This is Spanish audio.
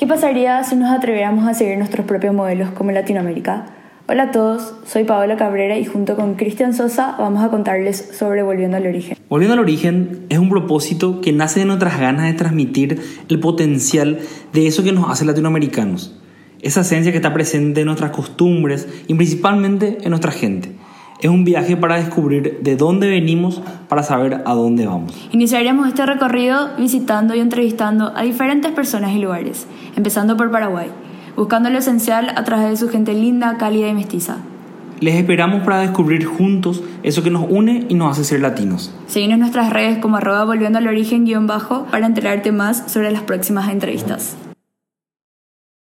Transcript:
¿Qué pasaría si nos atreviéramos a seguir nuestros propios modelos como Latinoamérica? Hola a todos, soy Paola Cabrera y junto con Cristian Sosa vamos a contarles sobre Volviendo al Origen. Volviendo al Origen es un propósito que nace de nuestras ganas de transmitir el potencial de eso que nos hace latinoamericanos, esa esencia que está presente en nuestras costumbres y principalmente en nuestra gente. Es un viaje para descubrir de dónde venimos para saber a dónde vamos. Iniciaremos este recorrido visitando y entrevistando a diferentes personas y lugares, empezando por Paraguay, buscando lo esencial a través de su gente linda, cálida y mestiza. Les esperamos para descubrir juntos eso que nos une y nos hace ser latinos. Seguimos en nuestras redes como arroba volviendo al origen guion bajo para enterarte más sobre las próximas entrevistas.